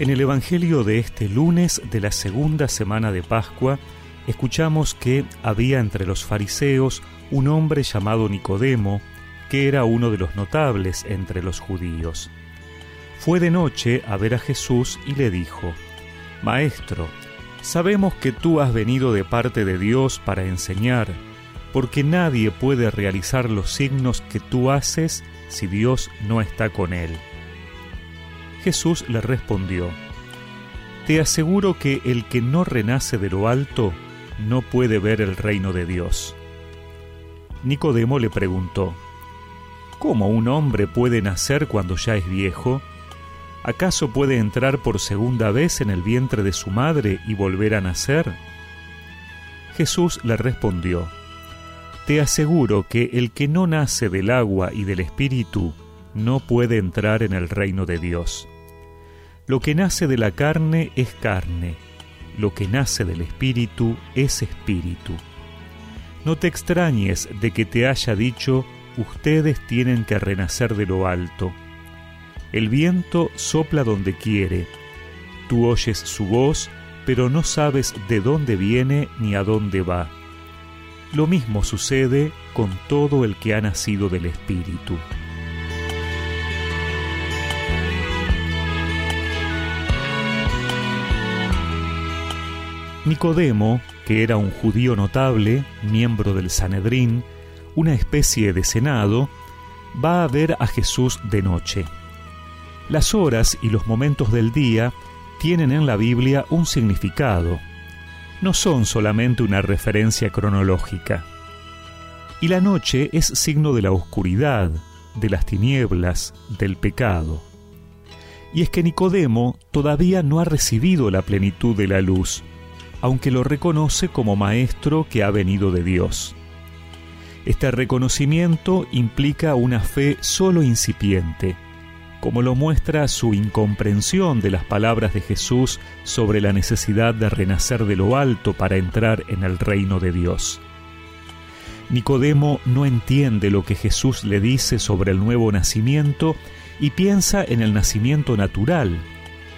En el Evangelio de este lunes de la segunda semana de Pascua, escuchamos que había entre los fariseos un hombre llamado Nicodemo, que era uno de los notables entre los judíos. Fue de noche a ver a Jesús y le dijo, Maestro, sabemos que tú has venido de parte de Dios para enseñar, porque nadie puede realizar los signos que tú haces si Dios no está con él. Jesús le respondió, Te aseguro que el que no renace de lo alto no puede ver el reino de Dios. Nicodemo le preguntó, ¿Cómo un hombre puede nacer cuando ya es viejo? ¿Acaso puede entrar por segunda vez en el vientre de su madre y volver a nacer? Jesús le respondió, Te aseguro que el que no nace del agua y del espíritu no puede entrar en el reino de Dios. Lo que nace de la carne es carne, lo que nace del espíritu es espíritu. No te extrañes de que te haya dicho, ustedes tienen que renacer de lo alto. El viento sopla donde quiere, tú oyes su voz, pero no sabes de dónde viene ni a dónde va. Lo mismo sucede con todo el que ha nacido del Espíritu. Nicodemo, que era un judío notable, miembro del Sanedrín, una especie de senado, va a ver a Jesús de noche. Las horas y los momentos del día tienen en la Biblia un significado. No son solamente una referencia cronológica. Y la noche es signo de la oscuridad, de las tinieblas, del pecado. Y es que Nicodemo todavía no ha recibido la plenitud de la luz, aunque lo reconoce como maestro que ha venido de Dios. Este reconocimiento implica una fe solo incipiente, como lo muestra su incomprensión de las palabras de Jesús sobre la necesidad de renacer de lo alto para entrar en el reino de Dios. Nicodemo no entiende lo que Jesús le dice sobre el nuevo nacimiento y piensa en el nacimiento natural,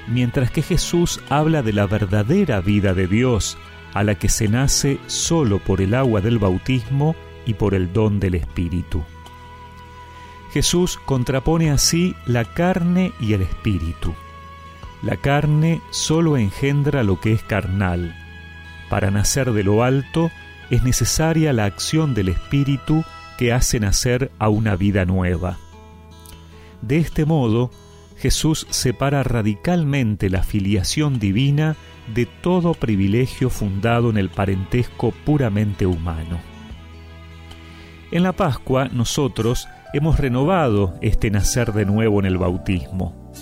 mientras que Jesús habla de la verdadera vida de Dios, a la que se nace solo por el agua del bautismo y por el don del Espíritu. Jesús contrapone así la carne y el Espíritu. La carne solo engendra lo que es carnal. Para nacer de lo alto es necesaria la acción del Espíritu que hace nacer a una vida nueva. De este modo, Jesús separa radicalmente la filiación divina de todo privilegio fundado en el parentesco puramente humano. En la Pascua nosotros hemos renovado este nacer de nuevo en el bautismo.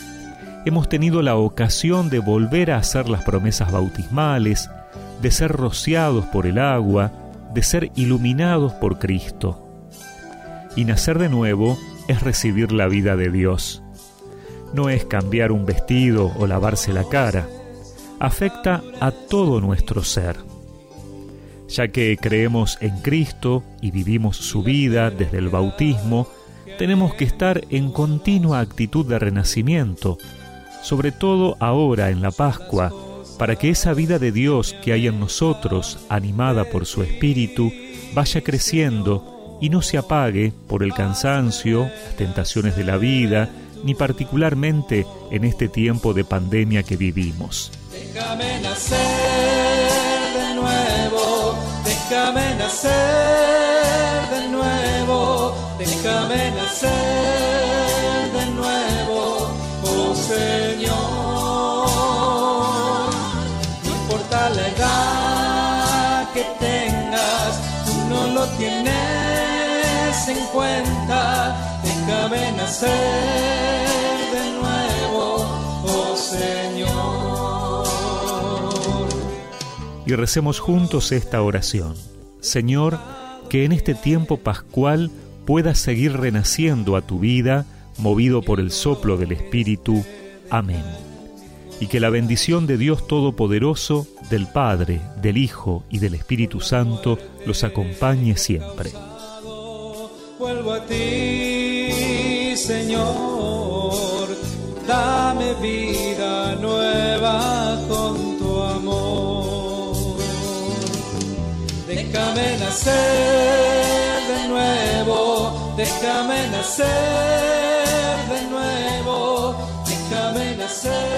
Hemos tenido la ocasión de volver a hacer las promesas bautismales, de ser rociados por el agua, de ser iluminados por Cristo. Y nacer de nuevo es recibir la vida de Dios no es cambiar un vestido o lavarse la cara, afecta a todo nuestro ser. Ya que creemos en Cristo y vivimos su vida desde el bautismo, tenemos que estar en continua actitud de renacimiento, sobre todo ahora en la Pascua, para que esa vida de Dios que hay en nosotros, animada por su Espíritu, vaya creciendo y no se apague por el cansancio, las tentaciones de la vida, ni particularmente en este tiempo de pandemia que vivimos. Déjame nacer de nuevo, déjame nacer de nuevo, déjame nacer de nuevo, oh Señor. No importa la edad que tengas, tú no lo tienes en cuenta déjame de nuevo, oh Señor. Y recemos juntos esta oración. Señor, que en este tiempo pascual puedas seguir renaciendo a tu vida, movido por el soplo del Espíritu. Amén. Y que la bendición de Dios Todopoderoso, del Padre, del Hijo y del Espíritu Santo los acompañe siempre. Vuelvo a ti, Señor, dame vida nueva con tu amor. Déjame nacer de nuevo, déjame nacer de nuevo, déjame nacer.